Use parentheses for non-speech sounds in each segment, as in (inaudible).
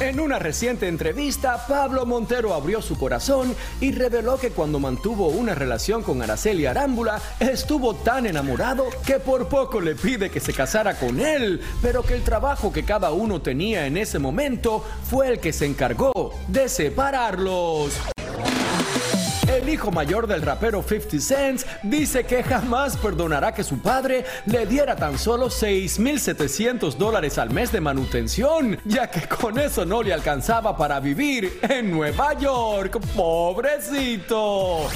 En una reciente entrevista, Pablo Montero abrió su corazón y reveló que cuando mantuvo una relación con Araceli Arámbula, estuvo tan enamorado que por poco le pide que se casara con él, pero que el trabajo que cada uno tenía en ese momento fue el que se encargó de separarlos. Hijo mayor del rapero 50 Cent dice que jamás perdonará que su padre le diera tan solo 6.700 dólares al mes de manutención, ya que con eso no le alcanzaba para vivir en Nueva York. ¡Pobrecito!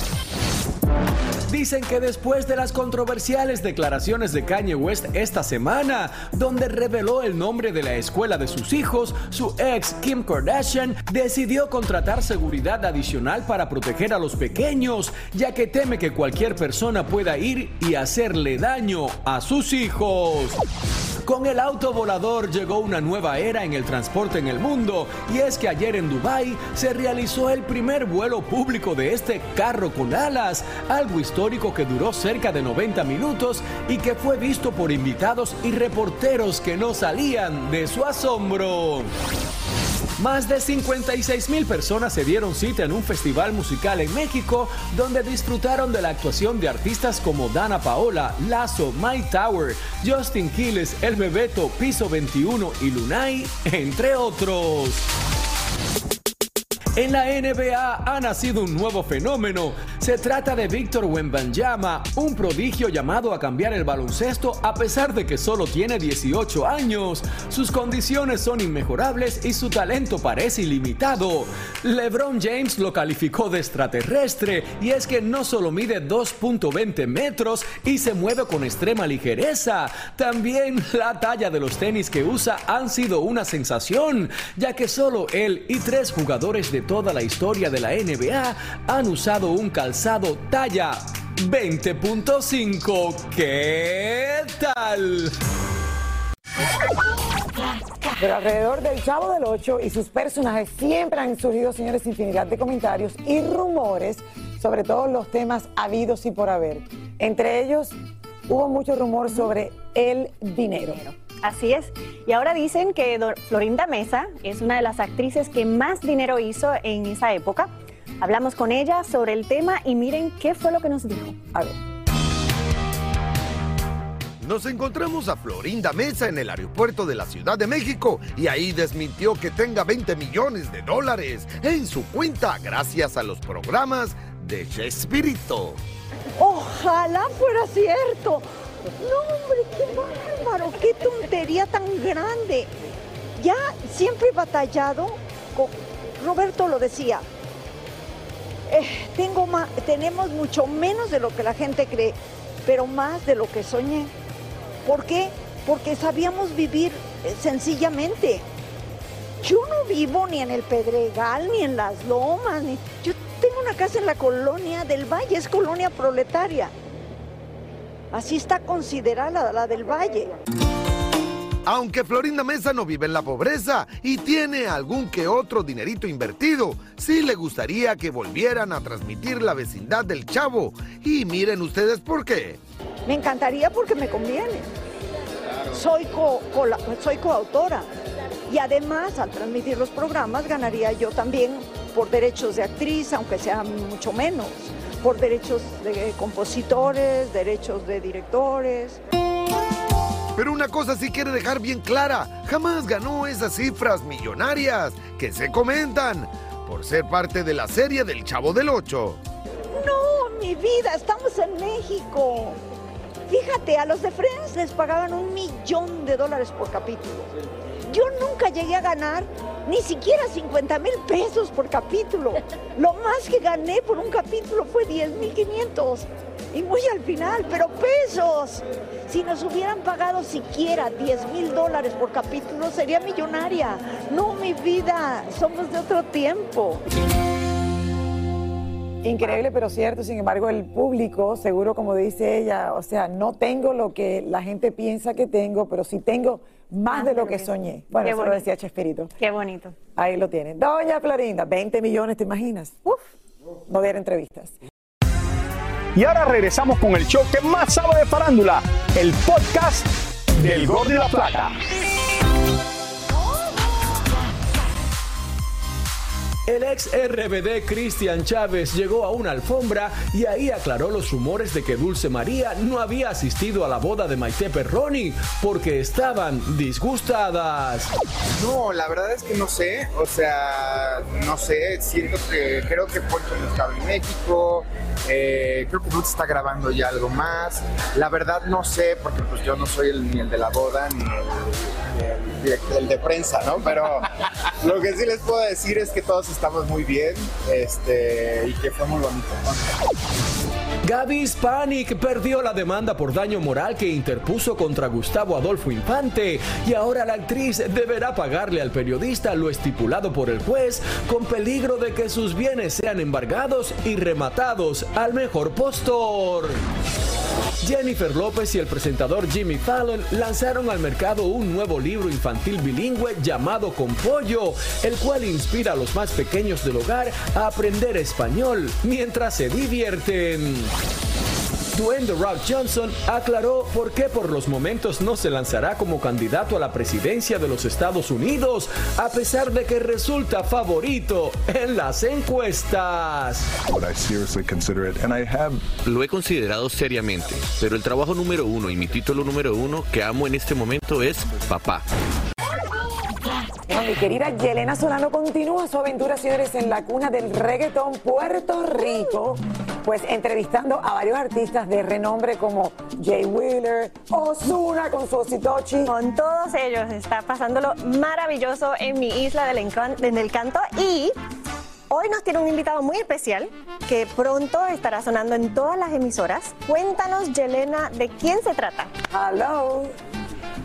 Dicen que después de las controversiales declaraciones de Kanye West esta semana, donde reveló el nombre de la escuela de sus hijos, su ex Kim Kardashian decidió contratar seguridad adicional para proteger a los pequeños, ya que teme que cualquier persona pueda ir y hacerle daño a sus hijos. Con el auto volador llegó una nueva era en el transporte en el mundo y es que ayer en Dubai se realizó el primer vuelo público de este carro con alas, algo histórico que duró cerca de 90 minutos y que fue visto por invitados y reporteros que no salían de su asombro. Más de 56 mil personas se dieron cita en un festival musical en México donde disfrutaron de la actuación de artistas como Dana Paola, Lazo, My Tower, Justin Quiles, El Bebeto, Piso 21 y Lunay, entre otros. En la NBA ha nacido un nuevo fenómeno. Se trata de Víctor Wembanyama, un prodigio llamado a cambiar el baloncesto a pesar de que solo tiene 18 años. Sus condiciones son inmejorables y su talento parece ilimitado. LeBron James lo calificó de extraterrestre y es que no solo mide 2.20 metros y se mueve con extrema ligereza, también la talla de los tenis que usa han sido una sensación, ya que solo él y tres jugadores de toda la historia de la NBA han usado un calzado talla 20.5. ¿Qué tal? Pero alrededor del Chavo del 8 y sus personajes siempre han surgido, señores, infinidad de comentarios y rumores sobre todos los temas habidos y por haber. Entre ellos, hubo mucho rumor sobre el dinero. Así es. Y ahora dicen que Florinda Mesa es una de las actrices que más dinero hizo en esa época. Hablamos con ella sobre el tema y miren qué fue lo que nos dijo. A ver. Nos encontramos a Florinda Mesa en el aeropuerto de la Ciudad de México y ahí desmintió que tenga 20 millones de dólares en su cuenta gracias a los programas de Chespirito. Ojalá fuera cierto. No, hombre, qué bárbaro, qué tontería tan grande. ya siempre he batallado, con, Roberto lo decía, eh, tengo tenemos mucho menos de lo que la gente cree, pero más de lo que soñé. ¿Por qué? Porque sabíamos vivir eh, sencillamente. Yo no vivo ni en el Pedregal, ni en las lomas, ni... Yo tengo una casa en la colonia del Valle, es colonia proletaria. Así está considerada la del Valle. Aunque Florinda Mesa no vive en la pobreza y tiene algún que otro dinerito invertido, sí le gustaría que volvieran a transmitir la vecindad del Chavo. Y miren ustedes por qué. Me encantaría porque me conviene. Soy, co- soy coautora y además al transmitir los programas ganaría yo también por derechos de actriz, aunque sea mucho menos, por derechos de compositores, derechos de directores. Pero una cosa sí quiere dejar bien clara, jamás ganó esas cifras millonarias que se comentan por ser parte de la serie del Chavo del Ocho. No, mi vida, estamos en México. Fíjate, a los de Friends les pagaban un millón de dólares por capítulo. Yo nunca llegué a ganar ni siquiera 50 mil pesos por capítulo. Lo más que gané por un capítulo fue 10 mil 500. Y muy al final, pero pesos. Si nos hubieran pagado siquiera 10 mil dólares por capítulo, sería millonaria. No, mi vida, somos de otro tiempo. Increíble, pero cierto. Sin embargo, el público, seguro como dice ella, o sea, no tengo lo que la gente piensa que tengo, pero sí tengo más, de lo que soñé. Bueno, Qué eso lo decía Chespirito. Qué bonito. Ahí lo tienen. Doña Florinda, 20 millones, ¿te imaginas? Uf, no diera entrevistas. Y ahora regresamos con el show que más sabe de farándula, el podcast del Gol de la Plata. El ex RBD Cristian Chávez llegó a una alfombra y ahí aclaró los rumores de que Dulce María no había asistido a la boda de Maite Perroni porque estaban disgustadas. No, la verdad es que no sé, o sea, no sé, siento que creo que Puerto no estaba en México, eh, creo que Ruth está grabando ya algo más, la verdad no sé, porque pues yo no soy ni el de la boda ni el de prensa, ¿no? Pero lo que sí les puedo decir es que todos estamos muy bien este, y que fue muy bonito. Gaby Hispanic perdió la demanda por daño moral que interpuso contra Gustavo Adolfo Infante y ahora la actriz deberá pagarle al periodista lo estipulado por el juez con peligro de que sus bienes sean embargados y rematados al mejor postor. Jennifer López y el presentador Jimmy Fallon lanzaron al mercado un nuevo libro infantil bilingüe llamado Con Pollo, el cual inspira a los más pequeños del hogar a aprender español mientras se divierten. Dwayne The Rock Johnson aclaró por qué por los momentos no se lanzará como candidato a la presidencia de los Estados Unidos, a pesar de que resulta favorito en las encuestas. Would I seriously consider it? And I have Lo he considerado seriamente, pero el trabajo número uno y mi título número uno que amo en este momento es papá. Bueno, mi querida Yelena Solano continúa su aventura, señores, en la cuna del reggaetón Puerto Rico, pues entrevistando a varios artistas de renombre como Jay Wheeler, Ozuna con su Ositochi. Con todos ellos está pasándolo maravilloso en mi isla del, encan- del canto y hoy nos tiene un invitado muy especial que pronto estará sonando en todas las emisoras. Cuéntanos, Yelena, ¿de quién se trata? Hello.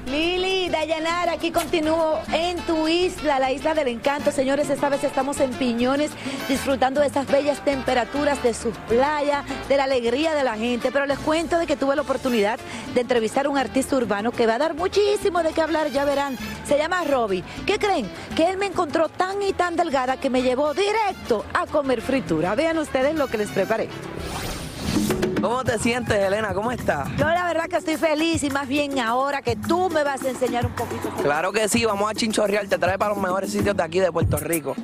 Lili, Dayanara, aquí continúo en tu isla, la isla del encanto. Señores, esta vez estamos en Piñones disfrutando de estas bellas temperaturas, de sus playas, de la alegría de la gente. Pero les cuento de que tuve la oportunidad de entrevistar a un artista urbano que va a dar muchísimo de qué hablar, ya verán. Se llama Robbie. ¿Qué creen? Que él me encontró tan y tan delgada que me llevó directo a comer fritura. Vean ustedes lo que les preparé. ¿Cómo te sientes, Elena? ¿Cómo estás? Yo la verdad que estoy feliz y más bien ahora que tú me vas a enseñar un poquito. Claro que sí, vamos a chinchorrear, te trae para los mejores sitios de aquí de Puerto Rico.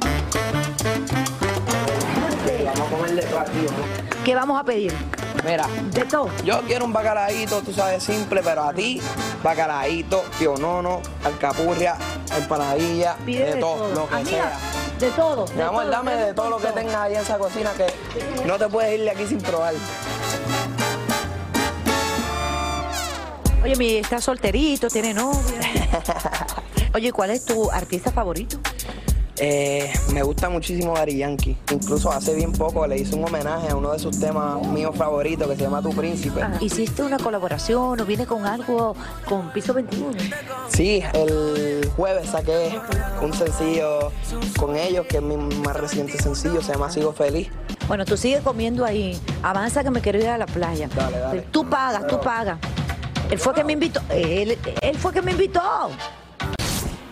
Vamos a comer de todo aquí, ¿no? ¿Qué vamos a pedir? Mira, de todo. Yo quiero un bacalaíto, tú sabes, simple, pero a ti, bacalaíto, pionono, alcapurria, empanadilla, de, de todo, todo. lo que Amiga, sea. De todo. Mi amor, dame de todo lo que tengas ahí en esa cocina que no te puedes ir de aquí sin probar. Oye, mi está solterito, tiene novia. (laughs) Oye, ¿cuál es tu artista favorito? Eh, me gusta muchísimo Gary Yankee. Incluso hace bien poco le hice un homenaje a uno de sus temas míos favoritos que se llama Tu Príncipe. Ah, ¿Hiciste una colaboración o viene con algo con Piso 21? Sí, el jueves saqué un sencillo con ellos, que es mi más reciente sencillo, se llama Sigo Feliz. Bueno, tú sigues comiendo ahí. Avanza que me quiero ir a la playa. Dale, dale. Tú pagas, tú pagas. Él fue que me invitó. Él, fue que me invitó.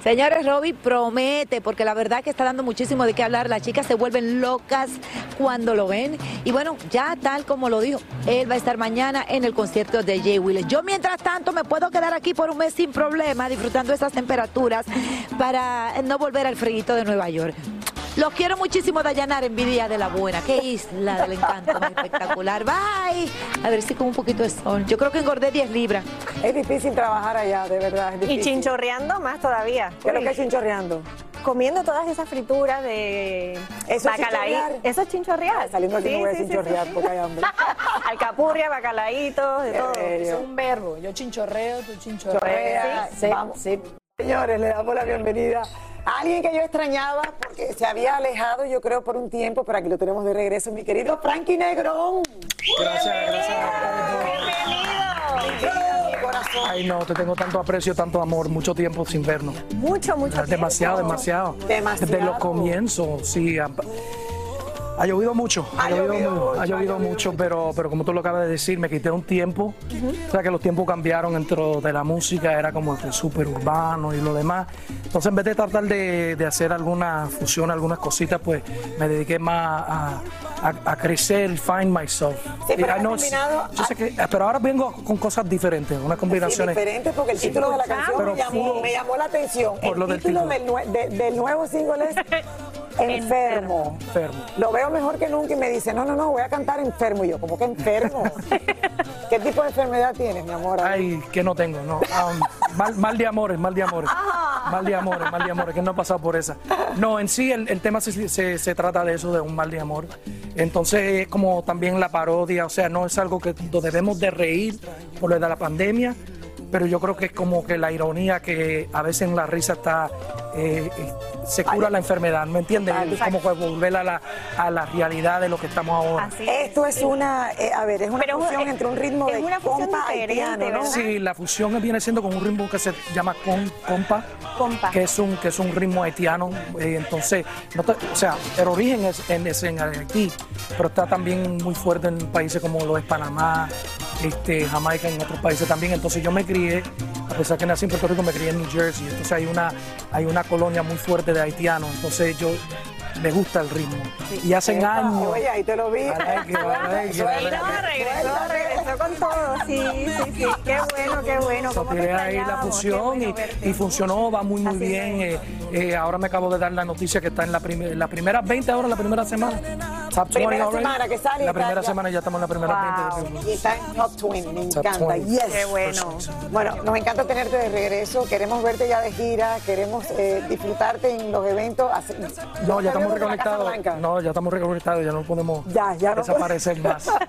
Señores, Robbie promete, porque la verdad que está dando muchísimo de qué hablar. Las chicas se vuelven locas cuando lo ven. Y bueno, ya tal como lo dijo, él va a estar mañana en el concierto de Jay Willis. Yo, mientras tanto, me puedo quedar aquí por un mes sin problema, disfrutando esas temperaturas para no volver al frío de Nueva York. Los quiero muchísimo, Dayanar, envidia de la buena. Qué isla del encanto, más espectacular. Bye. A ver si con un poquito de sol. Yo creo que engordé 10 libras. Es difícil trabajar allá, de verdad. Es Y chinchorreando más todavía. ¿Qué es lo que es chinchorreando? Comiendo todas esas frituras de ¿Eso es bacalaí. Eso es chinchorrear. Saliendo aquí no voy a chinchorrear porque hay hambre. (laughs) Alcapurria, bacalaitos, de Qué todo. bello. Es un verbo. Yo chinchorreo, tú Chorrea. chinchorreas. Sí, Vamos. sí. Señores, le damos la bienvenida alguien que yo extrañaba porque se había alejado, yo creo, por un tiempo, pero aquí lo tenemos de regreso, mi querido Frankie Negrón. Gracias, gracias. Mi corazón. Ay, no, te tengo tanto aprecio, tanto amor, mucho tiempo sin vernos. Mucho, mucho Demasiado, tiempo. demasiado. Demasiado. Desde los comienzos, sí. Ha, llovido mucho, ha, Ha llovido, llovido mu- mucho, ha ha llovido llovido mucho, pero, pero como tú lo acabas de decir, me quité un tiempo. O sea que los tiempos cambiaron dentro de la música, era como súper urbano y lo demás. Entonces, en vez de tratar de, de hacer alguna fusión, algunas cositas, pues me dediqué más a, a- a crecer, find myself. Sí, pero Y, ah, no, combinado- yo sé que- pero ahora vengo con cosas diferentes, unas Sí, combinaciones. diferente porque el título de la canción me llamó, sí. me llamó la atención. Por el lo del título título. del, nue- de- del nuevo single es (laughs) Enfermo. Enfermo. Lo veo mejor que nunca y me dice, no, no, no, voy a cantar enfermo. Y yo, ¿cómo que enfermo? (laughs) ¿Qué tipo de enfermedad tienes, mi amor? Ay, que no tengo, no. Um, mal, mal de amores, mal de amores. Mal de amores, mal de amores, que no he pasado por esa. No, en sí el, el tema se, se- se trata de eso, de un mal de amor. Entonces es como también la parodia, o sea, no es algo que nos debemos de reír por lo de la pandemia, pero yo creo que es como que la ironía que a veces en la risa está, eh, eh, se cura la enfermedad, ¿me entiendes? Es como que volver a la, a la realidad de lo que estamos ahora. Esto es una, eh, a ver, es una Pero fusión es- entre un ritmo es de una compa haitiano, ¿no? Sí, la fusión viene siendo con un ritmo que se llama con, compa, Compa. que es un que es un ritmo haitiano. eh, entonces, no te- o sea, el origen es en, es en Haití, pero está también muy fuerte en países como lo es Panamá, este, Jamaica, en otros países también. Entonces yo me crié, a pesar que nací en Puerto Rico, me crié en New Jersey. Entonces hay una hay una colonia muy fuerte de haitianos. Entonces yo me gusta el ritmo. Y hace Epa, años. Oye, ahí te lo vi. Ay, que vale, que vale. No, regresó, regresó con todo. Sí, sí, sí. Qué bueno, qué bueno. So, ¿Cómo te tiré ahí la fusión bueno y, y funcionó, va muy muy Así bien. Eh, eh, ahora me acabo de dar la noticia que está en la, prim- en la primera 20 horas, la primera semana. Top 20 Primera already. semana que sale La está primera ya. semana ya estamos en la primera Wow. 20. Y está en Top 20, me Top encanta. 20. Yes. Qué bueno. Bueno, nos encanta tenerte de regreso. Queremos verte ya de gira. Queremos eh, disfrutarte en los eventos. Así- No, ya te estamos reconectados. No, ya estamos reconectados, ya no podemos Ya, ya no desaparecer más. (laughs)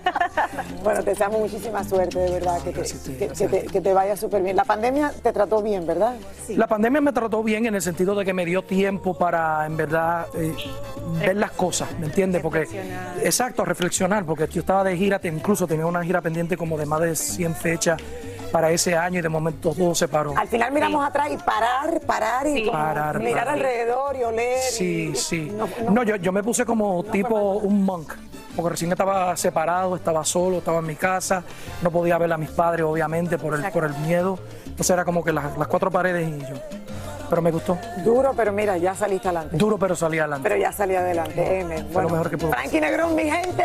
Bueno, te deseamos muchísima suerte, de verdad. Que te, que- que te- que te vaya súper bien. La pandemia te trató bien, ¿verdad? La pandemia me trató bien en el sentido de que me dio tiempo para, en verdad, eh, ver las cosas, ¿me entiendes? Porque, exacto, reflexionar, porque yo estaba de gira, te- incluso tenía una gira pendiente como de más de 100 fechas para ese año y de momento todo se paró. Al final miramos atrás y parar, parar y como Parar, mirar parar. alrededor y oler. Sí, y- sí. no- No, yo, yo me puse como tipo un monk, porque recién estaba separado, estaba solo, estaba en mi casa, no podía ver a mis padres, obviamente, por el, por el miedo. Entonces era como que las, las cuatro paredes y yo. Pero me gustó. Duro, pero mira, ya saliste adelante. Duro, pero salí adelante. Pero ya salí adelante. Amen. Fue lo mejor que pudo Frankie Negrón, mi gente.